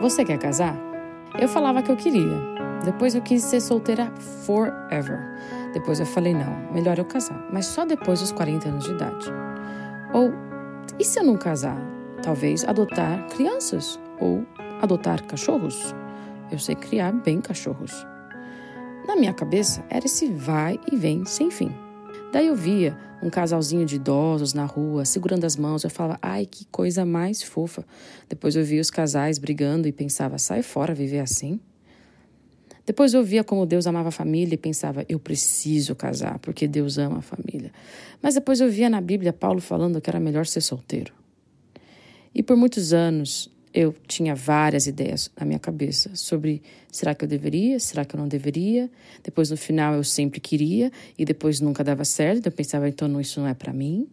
Você quer casar? Eu falava que eu queria. Depois eu quis ser solteira forever. Depois eu falei, não, melhor eu casar, mas só depois dos 40 anos de idade. Ou, e se eu não casar? Talvez adotar crianças ou adotar cachorros. Eu sei criar bem cachorros. Na minha cabeça era esse vai e vem sem fim. Daí eu via um casalzinho de idosos na rua, segurando as mãos. Eu falava, ai, que coisa mais fofa. Depois eu via os casais brigando e pensava, sai fora viver assim. Depois eu via como Deus amava a família e pensava, eu preciso casar, porque Deus ama a família. Mas depois eu via na Bíblia Paulo falando que era melhor ser solteiro. E por muitos anos eu tinha várias ideias na minha cabeça sobre será que eu deveria, será que eu não deveria. Depois no final eu sempre queria e depois nunca dava certo. Eu pensava, então isso não é para mim.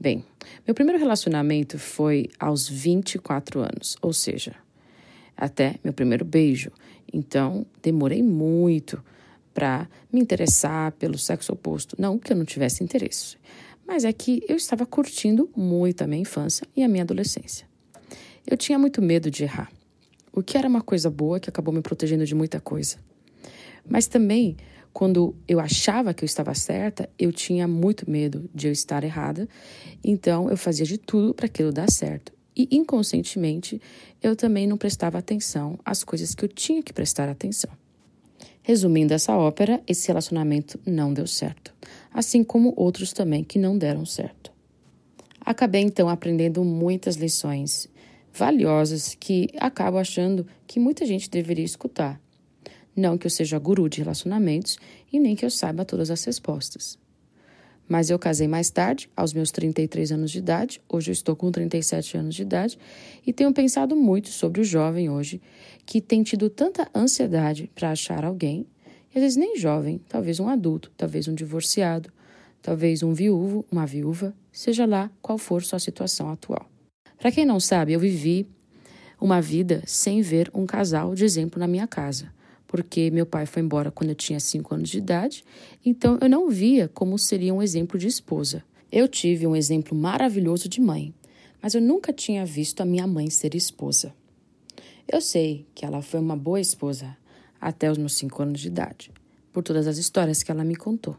Bem, meu primeiro relacionamento foi aos 24 anos, ou seja, até meu primeiro beijo. Então demorei muito para me interessar pelo sexo oposto. Não que eu não tivesse interesse, mas é que eu estava curtindo muito a minha infância e a minha adolescência. Eu tinha muito medo de errar, o que era uma coisa boa que acabou me protegendo de muita coisa. Mas também, quando eu achava que eu estava certa, eu tinha muito medo de eu estar errada, então eu fazia de tudo para aquilo dar certo. E inconscientemente, eu também não prestava atenção às coisas que eu tinha que prestar atenção. Resumindo essa ópera, esse relacionamento não deu certo, assim como outros também que não deram certo. Acabei então aprendendo muitas lições valiosas que acabo achando que muita gente deveria escutar. Não que eu seja guru de relacionamentos e nem que eu saiba todas as respostas. Mas eu casei mais tarde, aos meus 33 anos de idade, hoje eu estou com 37 anos de idade, e tenho pensado muito sobre o jovem hoje que tem tido tanta ansiedade para achar alguém, e às vezes nem jovem, talvez um adulto, talvez um divorciado, talvez um viúvo, uma viúva, seja lá qual for sua situação atual. Para quem não sabe, eu vivi uma vida sem ver um casal de exemplo na minha casa, porque meu pai foi embora quando eu tinha 5 anos de idade, então eu não via como seria um exemplo de esposa. Eu tive um exemplo maravilhoso de mãe, mas eu nunca tinha visto a minha mãe ser esposa. Eu sei que ela foi uma boa esposa até os meus 5 anos de idade, por todas as histórias que ela me contou.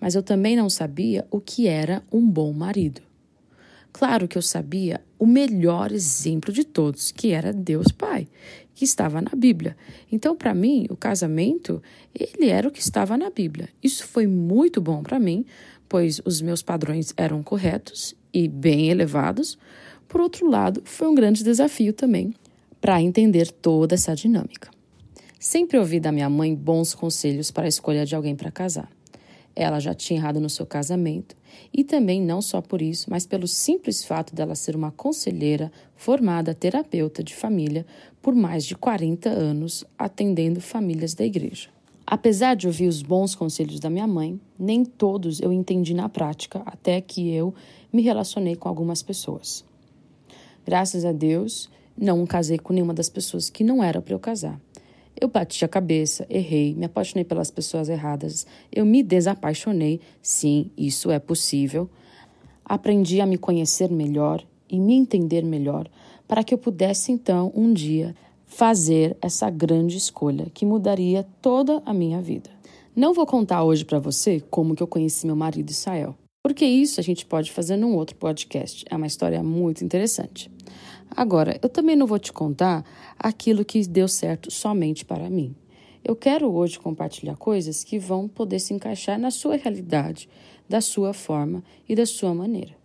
Mas eu também não sabia o que era um bom marido. Claro que eu sabia o melhor exemplo de todos, que era Deus Pai, que estava na Bíblia. Então, para mim, o casamento, ele era o que estava na Bíblia. Isso foi muito bom para mim, pois os meus padrões eram corretos e bem elevados. Por outro lado, foi um grande desafio também para entender toda essa dinâmica. Sempre ouvi da minha mãe bons conselhos para a escolha de alguém para casar. Ela já tinha errado no seu casamento e também não só por isso, mas pelo simples fato dela ser uma conselheira formada terapeuta de família por mais de 40 anos, atendendo famílias da igreja. Apesar de ouvir os bons conselhos da minha mãe, nem todos eu entendi na prática até que eu me relacionei com algumas pessoas. Graças a Deus, não casei com nenhuma das pessoas que não era para eu casar. Eu bati a cabeça, errei, me apaixonei pelas pessoas erradas, eu me desapaixonei. Sim, isso é possível. Aprendi a me conhecer melhor e me entender melhor para que eu pudesse então um dia fazer essa grande escolha que mudaria toda a minha vida. Não vou contar hoje para você como que eu conheci meu marido Israel, porque isso a gente pode fazer num outro podcast. É uma história muito interessante. Agora, eu também não vou te contar aquilo que deu certo somente para mim. Eu quero hoje compartilhar coisas que vão poder se encaixar na sua realidade, da sua forma e da sua maneira.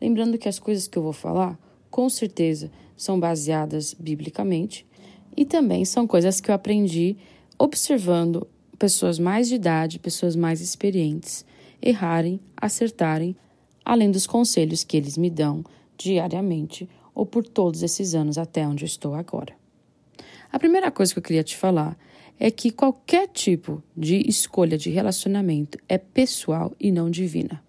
Lembrando que as coisas que eu vou falar, com certeza, são baseadas biblicamente e também são coisas que eu aprendi observando pessoas mais de idade, pessoas mais experientes, errarem, acertarem, além dos conselhos que eles me dão diariamente ou por todos esses anos até onde estou agora. A primeira coisa que eu queria te falar é que qualquer tipo de escolha de relacionamento é pessoal e não divina.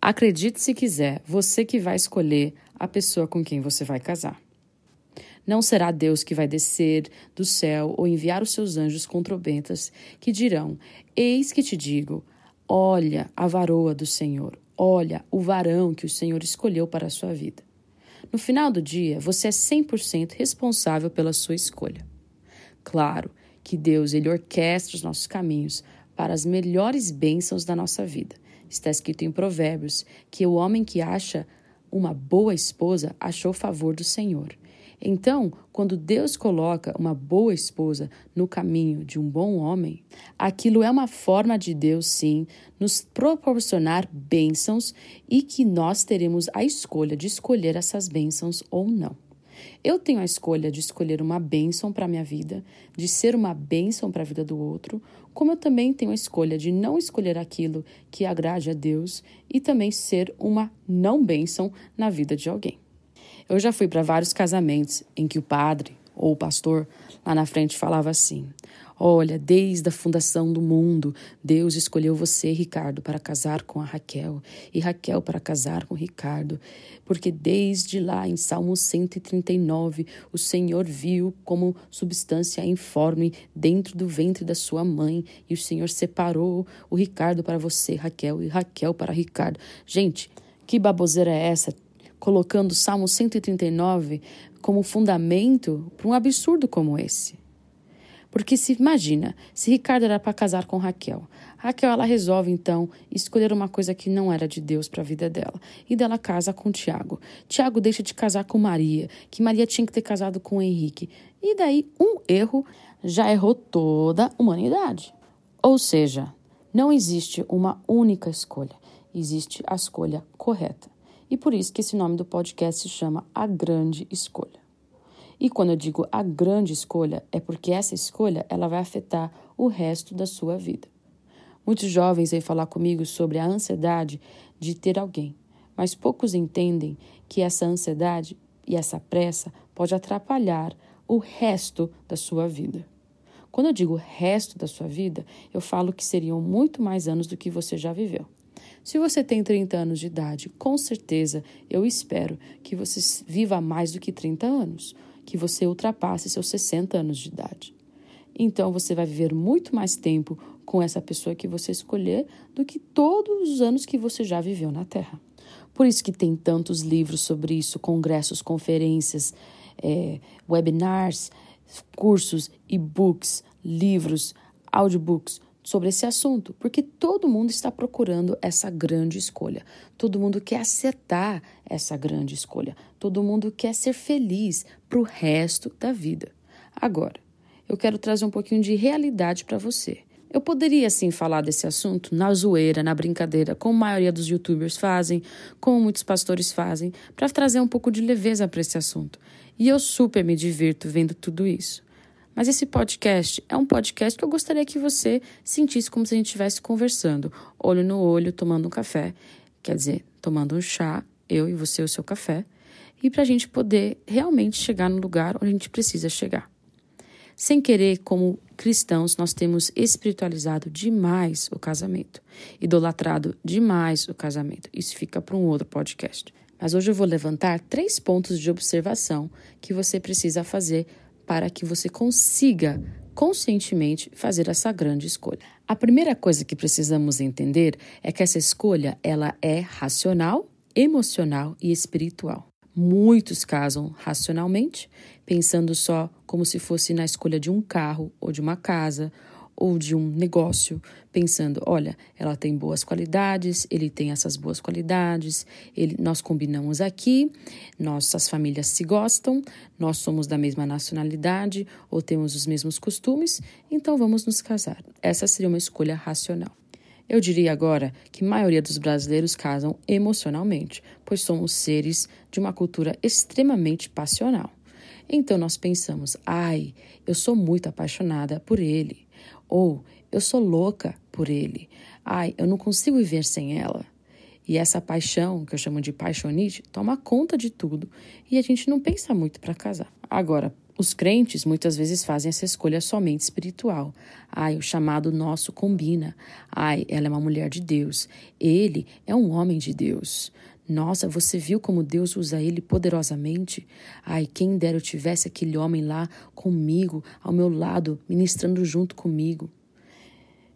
Acredite se quiser, você que vai escolher a pessoa com quem você vai casar. Não será Deus que vai descer do céu ou enviar os seus anjos com trombetas que dirão: Eis que te digo, olha a varoa do Senhor, olha o varão que o Senhor escolheu para a sua vida. No final do dia, você é 100% responsável pela sua escolha. Claro que Deus ele orquestra os nossos caminhos para as melhores bênçãos da nossa vida. Está escrito em Provérbios que o homem que acha uma boa esposa achou favor do Senhor. Então, quando Deus coloca uma boa esposa no caminho de um bom homem, aquilo é uma forma de Deus, sim, nos proporcionar bênçãos e que nós teremos a escolha de escolher essas bênçãos ou não. Eu tenho a escolha de escolher uma bênção para a minha vida, de ser uma bênção para a vida do outro, como eu também tenho a escolha de não escolher aquilo que agrade a Deus e também ser uma não bênção na vida de alguém. Eu já fui para vários casamentos em que o padre ou o pastor lá na frente falava assim: Olha, desde a fundação do mundo, Deus escolheu você, Ricardo, para casar com a Raquel e Raquel para casar com Ricardo, porque desde lá em Salmo 139, o Senhor viu como substância informe dentro do ventre da sua mãe e o Senhor separou o Ricardo para você, Raquel, e Raquel para Ricardo. Gente, que baboseira é essa? Colocando o Salmo 139 como fundamento para um absurdo como esse. Porque se imagina, se Ricardo era para casar com Raquel, Raquel ela resolve então escolher uma coisa que não era de Deus para a vida dela e dela casa com Tiago. Tiago deixa de casar com Maria, que Maria tinha que ter casado com Henrique. E daí um erro já errou toda a humanidade. Ou seja, não existe uma única escolha, existe a escolha correta. E por isso que esse nome do podcast se chama A Grande Escolha. E quando eu digo a grande escolha, é porque essa escolha ela vai afetar o resto da sua vida. Muitos jovens vêm falar comigo sobre a ansiedade de ter alguém, mas poucos entendem que essa ansiedade e essa pressa pode atrapalhar o resto da sua vida. Quando eu digo resto da sua vida, eu falo que seriam muito mais anos do que você já viveu. Se você tem 30 anos de idade, com certeza eu espero que você viva mais do que 30 anos que você ultrapasse seus 60 anos de idade. Então você vai viver muito mais tempo com essa pessoa que você escolher do que todos os anos que você já viveu na Terra. Por isso que tem tantos livros sobre isso, congressos, conferências, é, webinars, cursos, e-books, livros, audiobooks, sobre esse assunto, porque todo mundo está procurando essa grande escolha. Todo mundo quer acertar essa grande escolha. Todo mundo quer ser feliz para o resto da vida. Agora, eu quero trazer um pouquinho de realidade para você. Eu poderia sim falar desse assunto na zoeira, na brincadeira, como a maioria dos youtubers fazem, como muitos pastores fazem, para trazer um pouco de leveza para esse assunto. E eu super me divirto vendo tudo isso. Mas esse podcast é um podcast que eu gostaria que você sentisse como se a gente estivesse conversando, olho no olho, tomando um café, quer dizer, tomando um chá, eu e você o seu café, e para a gente poder realmente chegar no lugar onde a gente precisa chegar. Sem querer, como cristãos, nós temos espiritualizado demais o casamento, idolatrado demais o casamento. Isso fica para um outro podcast. Mas hoje eu vou levantar três pontos de observação que você precisa fazer para que você consiga conscientemente fazer essa grande escolha. A primeira coisa que precisamos entender é que essa escolha ela é racional, emocional e espiritual. Muitos casam racionalmente, pensando só como se fosse na escolha de um carro ou de uma casa ou de um negócio, pensando, olha, ela tem boas qualidades, ele tem essas boas qualidades, ele, nós combinamos aqui, nossas famílias se gostam, nós somos da mesma nacionalidade ou temos os mesmos costumes, então vamos nos casar. Essa seria uma escolha racional. Eu diria agora que a maioria dos brasileiros casam emocionalmente, pois somos seres de uma cultura extremamente passional. Então nós pensamos, ai, eu sou muito apaixonada por ele. Ou eu sou louca por ele. Ai, eu não consigo viver sem ela. E essa paixão, que eu chamo de paixonite, toma conta de tudo e a gente não pensa muito para casar. Agora, os crentes muitas vezes fazem essa escolha somente espiritual. Ai, o chamado nosso combina. Ai, ela é uma mulher de Deus. Ele é um homem de Deus. Nossa, você viu como Deus usa ele poderosamente? Ai, quem dera eu tivesse aquele homem lá comigo, ao meu lado, ministrando junto comigo.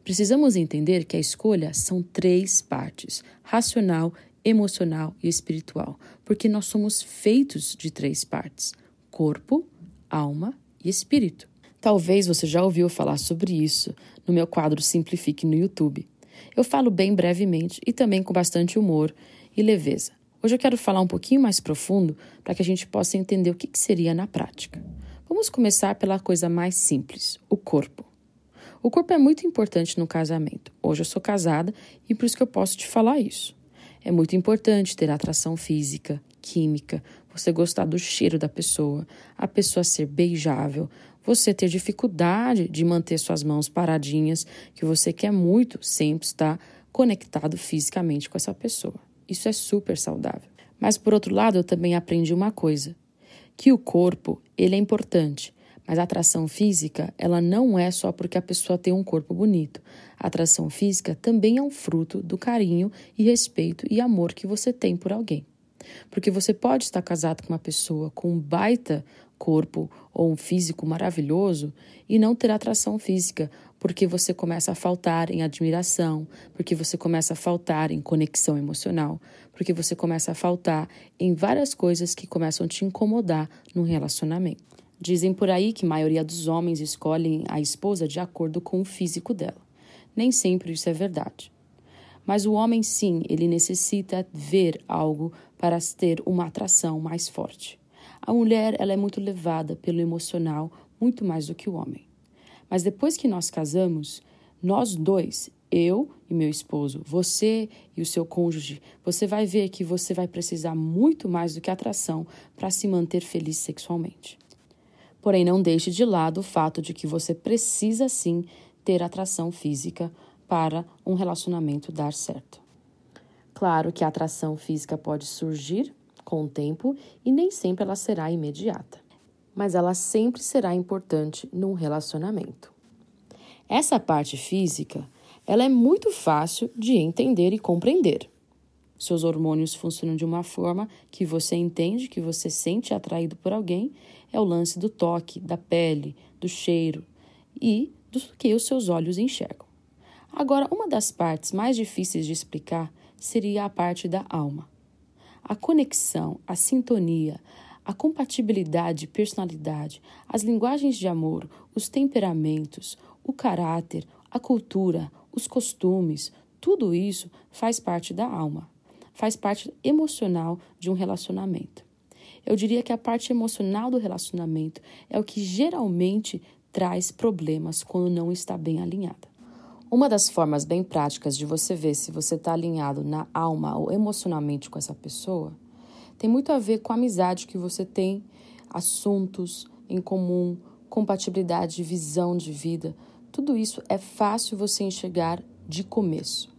Precisamos entender que a escolha são três partes: racional, emocional e espiritual, porque nós somos feitos de três partes: corpo, alma e espírito. Talvez você já ouviu falar sobre isso no meu quadro Simplifique no YouTube. Eu falo bem brevemente e também com bastante humor e leveza. Hoje eu quero falar um pouquinho mais profundo para que a gente possa entender o que, que seria na prática. Vamos começar pela coisa mais simples: o corpo. O corpo é muito importante no casamento. Hoje eu sou casada e por isso que eu posso te falar isso. É muito importante ter atração física, química, você gostar do cheiro da pessoa, a pessoa ser beijável, você ter dificuldade de manter suas mãos paradinhas, que você quer muito sempre estar conectado fisicamente com essa pessoa. Isso é super saudável. Mas por outro lado, eu também aprendi uma coisa, que o corpo, ele é importante, mas a atração física, ela não é só porque a pessoa tem um corpo bonito. A atração física também é um fruto do carinho e respeito e amor que você tem por alguém. Porque você pode estar casado com uma pessoa com um baita corpo ou um físico maravilhoso e não ter atração física, porque você começa a faltar em admiração, porque você começa a faltar em conexão emocional, porque você começa a faltar em várias coisas que começam a te incomodar num relacionamento. Dizem por aí que a maioria dos homens escolhem a esposa de acordo com o físico dela. Nem sempre isso é verdade. Mas o homem, sim, ele necessita ver algo para ter uma atração mais forte. A mulher, ela é muito levada pelo emocional muito mais do que o homem. Mas depois que nós casamos, nós dois, eu e meu esposo, você e o seu cônjuge, você vai ver que você vai precisar muito mais do que atração para se manter feliz sexualmente. Porém, não deixe de lado o fato de que você precisa sim ter atração física para um relacionamento dar certo. Claro que a atração física pode surgir com o tempo e nem sempre ela será imediata, mas ela sempre será importante num relacionamento. Essa parte física, ela é muito fácil de entender e compreender. Seus hormônios funcionam de uma forma que você entende, que você sente atraído por alguém, é o lance do toque, da pele, do cheiro e do que os seus olhos enxergam. Agora, uma das partes mais difíceis de explicar seria a parte da alma. A conexão, a sintonia, a compatibilidade, personalidade, as linguagens de amor, os temperamentos, o caráter, a cultura, os costumes, tudo isso faz parte da alma faz parte emocional de um relacionamento. Eu diria que a parte emocional do relacionamento é o que geralmente traz problemas quando não está bem alinhada. Uma das formas bem práticas de você ver se você está alinhado na alma ou emocionalmente com essa pessoa tem muito a ver com a amizade que você tem, assuntos em comum, compatibilidade de visão de vida. Tudo isso é fácil você enxergar de começo.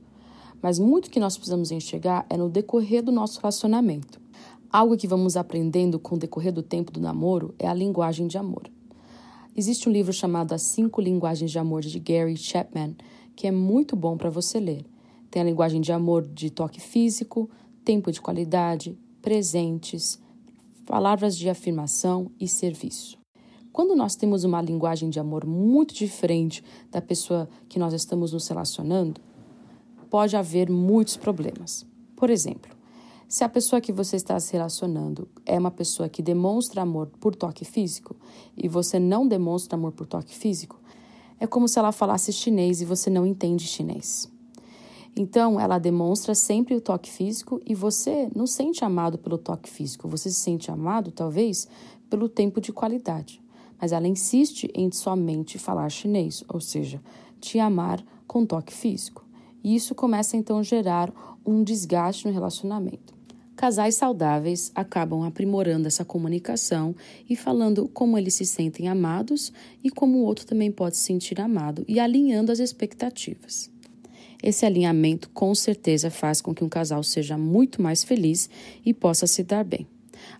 Mas muito que nós precisamos enxergar é no decorrer do nosso relacionamento. Algo que vamos aprendendo com o decorrer do tempo do namoro é a linguagem de amor. Existe um livro chamado As Cinco Linguagens de Amor de Gary Chapman, que é muito bom para você ler. Tem a linguagem de amor de toque físico, tempo de qualidade, presentes, palavras de afirmação e serviço. Quando nós temos uma linguagem de amor muito diferente da pessoa que nós estamos nos relacionando, pode haver muitos problemas. Por exemplo, se a pessoa que você está se relacionando é uma pessoa que demonstra amor por toque físico e você não demonstra amor por toque físico, é como se ela falasse chinês e você não entende chinês. Então, ela demonstra sempre o toque físico e você não sente amado pelo toque físico, você se sente amado, talvez, pelo tempo de qualidade. Mas ela insiste em somente falar chinês, ou seja, te amar com toque físico. E isso começa então a gerar um desgaste no relacionamento. Casais saudáveis acabam aprimorando essa comunicação e falando como eles se sentem amados e como o outro também pode se sentir amado e alinhando as expectativas. Esse alinhamento com certeza faz com que um casal seja muito mais feliz e possa se dar bem.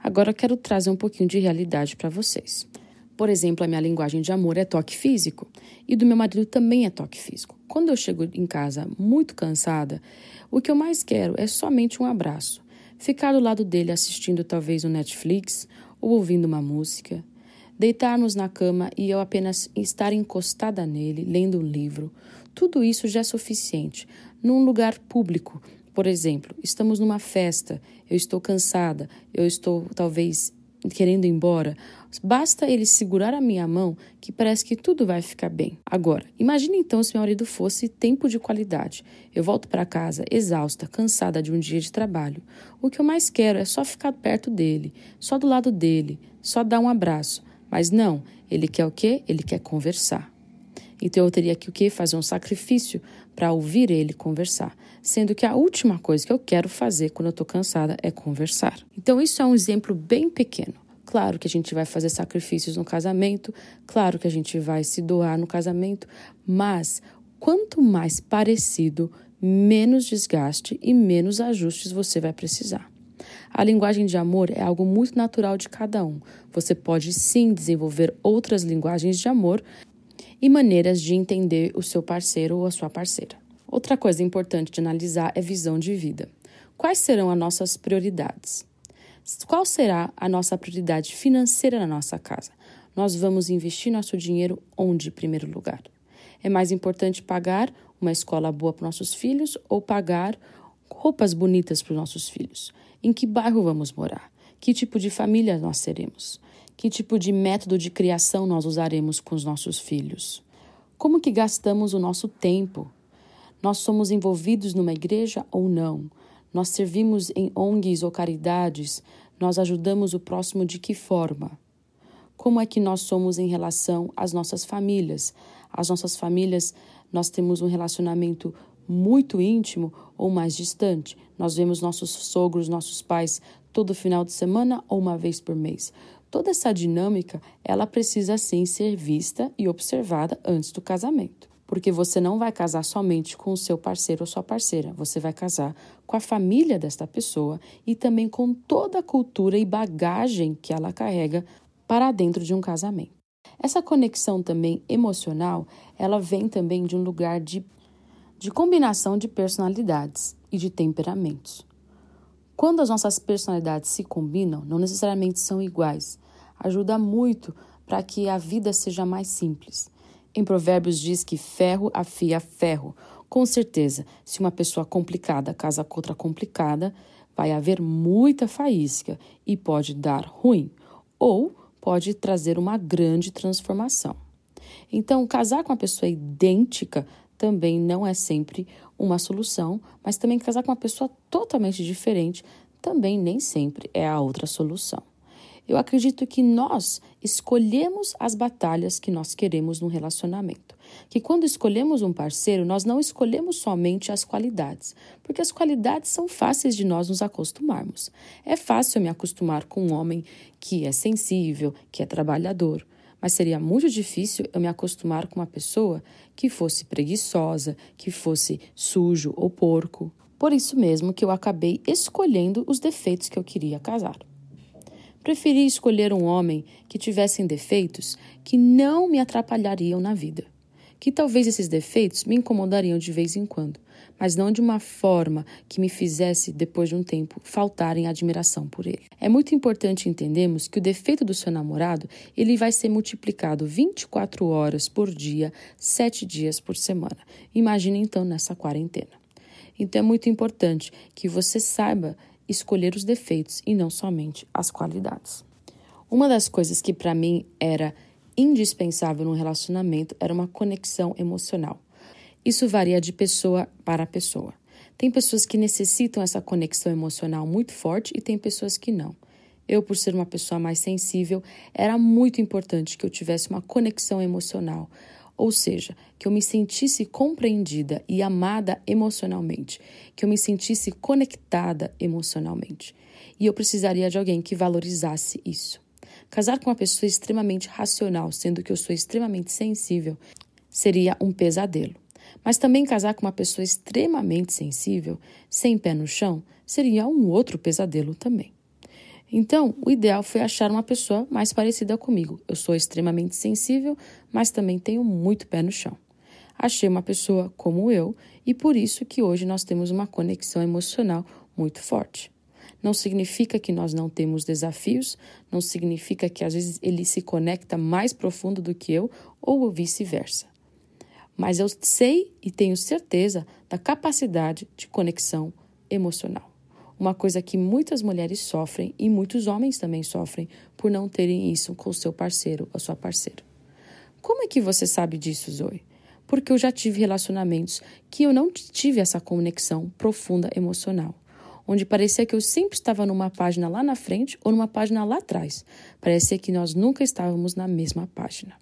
Agora quero trazer um pouquinho de realidade para vocês. Por exemplo, a minha linguagem de amor é toque físico e do meu marido também é toque físico. Quando eu chego em casa muito cansada, o que eu mais quero é somente um abraço. Ficar do lado dele assistindo talvez um Netflix ou ouvindo uma música. Deitarmos na cama e eu apenas estar encostada nele, lendo um livro. Tudo isso já é suficiente num lugar público Por exemplo, estamos numa festa, eu estou cansada, eu estou talvez querendo ir embora, basta ele segurar a minha mão que parece que tudo vai ficar bem. Agora, imagine então se meu marido fosse tempo de qualidade. Eu volto para casa exausta, cansada de um dia de trabalho. O que eu mais quero é só ficar perto dele, só do lado dele, só dar um abraço. Mas não, ele quer o quê? Ele quer conversar. Então eu teria que o quê? Fazer um sacrifício para ouvir ele conversar, sendo que a última coisa que eu quero fazer quando eu estou cansada é conversar. Então isso é um exemplo bem pequeno. Claro que a gente vai fazer sacrifícios no casamento, claro que a gente vai se doar no casamento, mas quanto mais parecido, menos desgaste e menos ajustes você vai precisar. A linguagem de amor é algo muito natural de cada um. Você pode sim desenvolver outras linguagens de amor e maneiras de entender o seu parceiro ou a sua parceira. Outra coisa importante de analisar é visão de vida. Quais serão as nossas prioridades? Qual será a nossa prioridade financeira na nossa casa? Nós vamos investir nosso dinheiro onde, em primeiro lugar? É mais importante pagar uma escola boa para nossos filhos ou pagar roupas bonitas para os nossos filhos? Em que bairro vamos morar? Que tipo de família nós seremos? Que tipo de método de criação nós usaremos com os nossos filhos? Como que gastamos o nosso tempo? Nós somos envolvidos numa igreja ou não? Nós servimos em ONGs ou caridades? Nós ajudamos o próximo de que forma? Como é que nós somos em relação às nossas famílias? As nossas famílias, nós temos um relacionamento muito íntimo ou mais distante. Nós vemos nossos sogros, nossos pais todo final de semana ou uma vez por mês. Toda essa dinâmica, ela precisa sim ser vista e observada antes do casamento. Porque você não vai casar somente com o seu parceiro ou sua parceira, você vai casar com a família desta pessoa e também com toda a cultura e bagagem que ela carrega para dentro de um casamento. Essa conexão também emocional, ela vem também de um lugar de, de combinação de personalidades e de temperamentos. Quando as nossas personalidades se combinam, não necessariamente são iguais, ajuda muito para que a vida seja mais simples. Em Provérbios diz que ferro afia ferro. Com certeza, se uma pessoa complicada casa com outra complicada, vai haver muita faísca e pode dar ruim, ou pode trazer uma grande transformação. Então, casar com uma pessoa idêntica também não é sempre uma solução, mas também casar com uma pessoa totalmente diferente também nem sempre é a outra solução. Eu acredito que nós escolhemos as batalhas que nós queremos no relacionamento. Que quando escolhemos um parceiro, nós não escolhemos somente as qualidades, porque as qualidades são fáceis de nós nos acostumarmos. É fácil eu me acostumar com um homem que é sensível, que é trabalhador mas seria muito difícil eu me acostumar com uma pessoa que fosse preguiçosa, que fosse sujo ou porco. Por isso mesmo que eu acabei escolhendo os defeitos que eu queria casar. Preferi escolher um homem que tivesse defeitos que não me atrapalhariam na vida que talvez esses defeitos me incomodariam de vez em quando, mas não de uma forma que me fizesse, depois de um tempo, faltar em admiração por ele. É muito importante entendermos que o defeito do seu namorado ele vai ser multiplicado 24 horas por dia, 7 dias por semana. Imagine então nessa quarentena. Então é muito importante que você saiba escolher os defeitos e não somente as qualidades. Uma das coisas que para mim era indispensável num relacionamento era uma conexão emocional. Isso varia de pessoa para pessoa. Tem pessoas que necessitam essa conexão emocional muito forte e tem pessoas que não. Eu, por ser uma pessoa mais sensível, era muito importante que eu tivesse uma conexão emocional, ou seja, que eu me sentisse compreendida e amada emocionalmente, que eu me sentisse conectada emocionalmente. E eu precisaria de alguém que valorizasse isso. Casar com uma pessoa extremamente racional, sendo que eu sou extremamente sensível, seria um pesadelo. Mas também casar com uma pessoa extremamente sensível, sem pé no chão, seria um outro pesadelo também. Então, o ideal foi achar uma pessoa mais parecida comigo. Eu sou extremamente sensível, mas também tenho muito pé no chão. Achei uma pessoa como eu e por isso que hoje nós temos uma conexão emocional muito forte. Não significa que nós não temos desafios, não significa que às vezes ele se conecta mais profundo do que eu ou vice-versa. Mas eu sei e tenho certeza da capacidade de conexão emocional. Uma coisa que muitas mulheres sofrem e muitos homens também sofrem por não terem isso com o seu parceiro ou sua parceira. Como é que você sabe disso, Zoe? Porque eu já tive relacionamentos que eu não tive essa conexão profunda emocional onde parecia que eu sempre estava numa página lá na frente ou numa página lá atrás. Parecia que nós nunca estávamos na mesma página.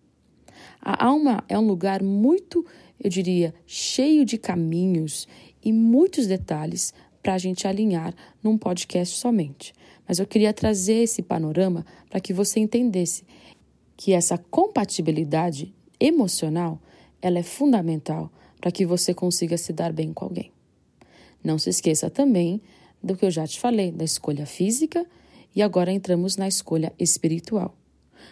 A alma é um lugar muito, eu diria, cheio de caminhos e muitos detalhes para a gente alinhar num podcast somente. Mas eu queria trazer esse panorama para que você entendesse que essa compatibilidade emocional ela é fundamental para que você consiga se dar bem com alguém. Não se esqueça também do que eu já te falei, da escolha física e agora entramos na escolha espiritual.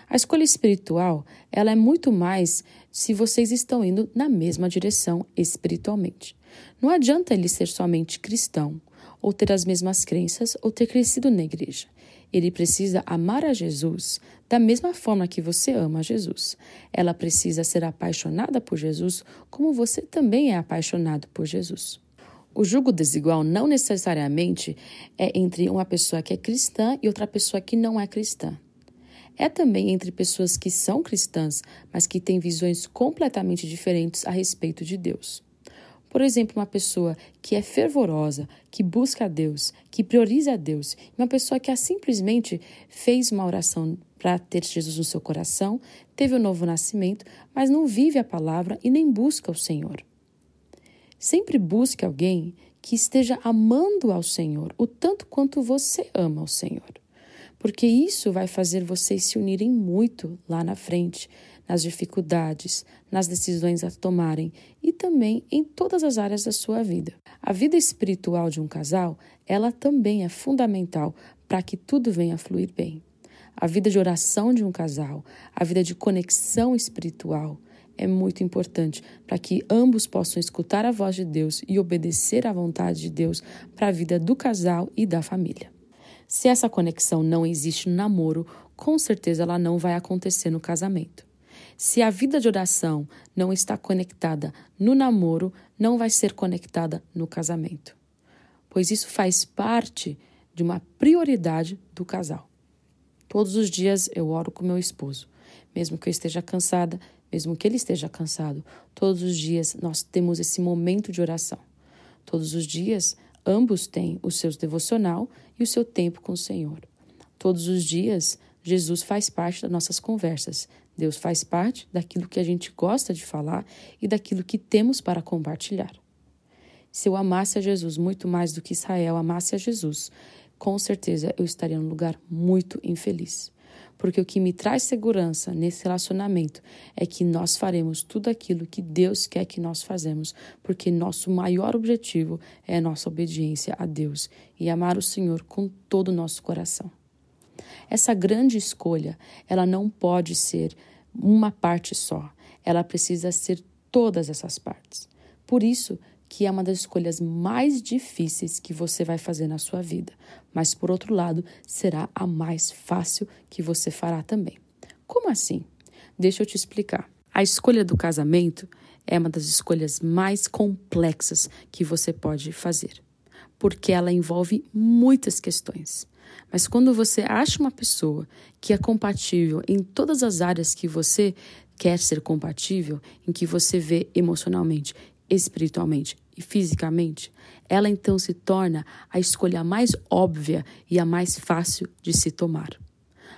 A escolha espiritual, ela é muito mais se vocês estão indo na mesma direção espiritualmente. Não adianta ele ser somente cristão, ou ter as mesmas crenças, ou ter crescido na igreja. Ele precisa amar a Jesus da mesma forma que você ama a Jesus. Ela precisa ser apaixonada por Jesus como você também é apaixonado por Jesus. O julgo desigual não necessariamente é entre uma pessoa que é cristã e outra pessoa que não é cristã. É também entre pessoas que são cristãs, mas que têm visões completamente diferentes a respeito de Deus. Por exemplo, uma pessoa que é fervorosa, que busca a Deus, que prioriza a Deus, uma pessoa que simplesmente fez uma oração para ter Jesus no seu coração, teve o um novo nascimento, mas não vive a palavra e nem busca o Senhor. Sempre busque alguém que esteja amando ao Senhor o tanto quanto você ama ao Senhor. Porque isso vai fazer vocês se unirem muito lá na frente, nas dificuldades, nas decisões a tomarem e também em todas as áreas da sua vida. A vida espiritual de um casal, ela também é fundamental para que tudo venha a fluir bem. A vida de oração de um casal, a vida de conexão espiritual, é muito importante para que ambos possam escutar a voz de Deus e obedecer à vontade de Deus para a vida do casal e da família. Se essa conexão não existe no namoro, com certeza ela não vai acontecer no casamento. Se a vida de oração não está conectada no namoro, não vai ser conectada no casamento. Pois isso faz parte de uma prioridade do casal. Todos os dias eu oro com meu esposo. Mesmo que eu esteja cansada, mesmo que ele esteja cansado, todos os dias nós temos esse momento de oração. Todos os dias, ambos têm o seu devocional e o seu tempo com o Senhor. Todos os dias, Jesus faz parte das nossas conversas. Deus faz parte daquilo que a gente gosta de falar e daquilo que temos para compartilhar. Se eu amasse a Jesus muito mais do que Israel amasse a Jesus, com certeza eu estaria num lugar muito infeliz porque o que me traz segurança nesse relacionamento é que nós faremos tudo aquilo que Deus quer que nós fazemos, porque nosso maior objetivo é a nossa obediência a Deus e amar o Senhor com todo o nosso coração. Essa grande escolha, ela não pode ser uma parte só, ela precisa ser todas essas partes. Por isso que é uma das escolhas mais difíceis que você vai fazer na sua vida, mas por outro lado, será a mais fácil que você fará também. Como assim? Deixa eu te explicar. A escolha do casamento é uma das escolhas mais complexas que você pode fazer, porque ela envolve muitas questões. Mas quando você acha uma pessoa que é compatível em todas as áreas que você quer ser compatível, em que você vê emocionalmente espiritualmente e fisicamente, ela então se torna a escolha mais óbvia e a mais fácil de se tomar.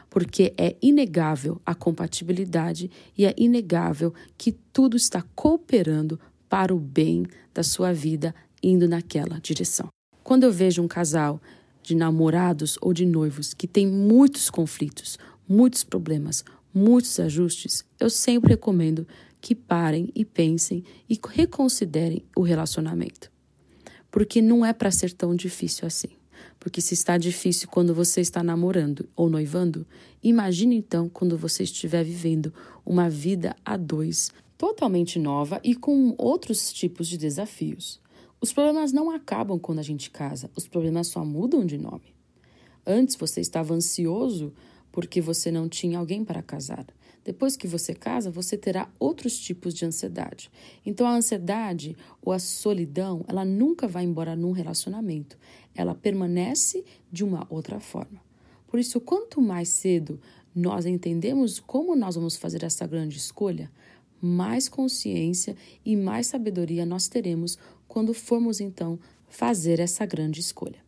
Porque é inegável a compatibilidade e é inegável que tudo está cooperando para o bem da sua vida indo naquela direção. Quando eu vejo um casal de namorados ou de noivos que tem muitos conflitos, muitos problemas, muitos ajustes, eu sempre recomendo que parem e pensem e reconsiderem o relacionamento. Porque não é para ser tão difícil assim. Porque se está difícil quando você está namorando ou noivando, imagine então quando você estiver vivendo uma vida a dois, totalmente nova e com outros tipos de desafios. Os problemas não acabam quando a gente casa, os problemas só mudam de nome. Antes você estava ansioso porque você não tinha alguém para casar. Depois que você casa, você terá outros tipos de ansiedade. Então a ansiedade ou a solidão, ela nunca vai embora num relacionamento. Ela permanece de uma outra forma. Por isso, quanto mais cedo nós entendemos como nós vamos fazer essa grande escolha, mais consciência e mais sabedoria nós teremos quando formos então fazer essa grande escolha.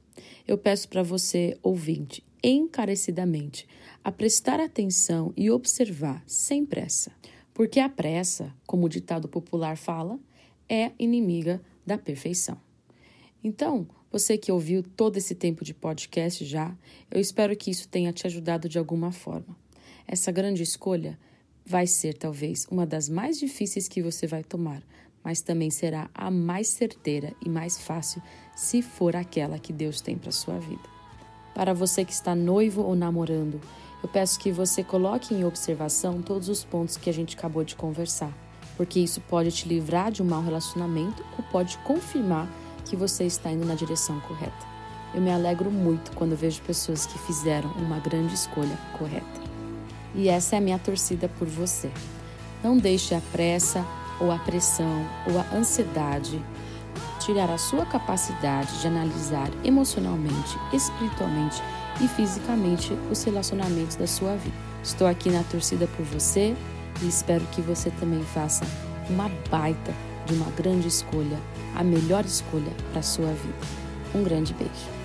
Eu peço para você, ouvinte, encarecidamente, a prestar atenção e observar sem pressa, porque a pressa, como o ditado popular fala, é inimiga da perfeição. Então, você que ouviu todo esse tempo de podcast já, eu espero que isso tenha te ajudado de alguma forma. Essa grande escolha vai ser talvez uma das mais difíceis que você vai tomar, mas também será a mais certeira e mais fácil se for aquela que Deus tem para sua vida. Para você que está noivo ou namorando, eu peço que você coloque em observação todos os pontos que a gente acabou de conversar, porque isso pode te livrar de um mau relacionamento ou pode confirmar que você está indo na direção correta. Eu me alegro muito quando vejo pessoas que fizeram uma grande escolha correta. E essa é a minha torcida por você. Não deixe a pressa ou a pressão ou a ansiedade tirar a sua capacidade de analisar emocionalmente, espiritualmente e fisicamente os relacionamentos da sua vida. Estou aqui na torcida por você e espero que você também faça uma baita de uma grande escolha, a melhor escolha para sua vida. Um grande beijo.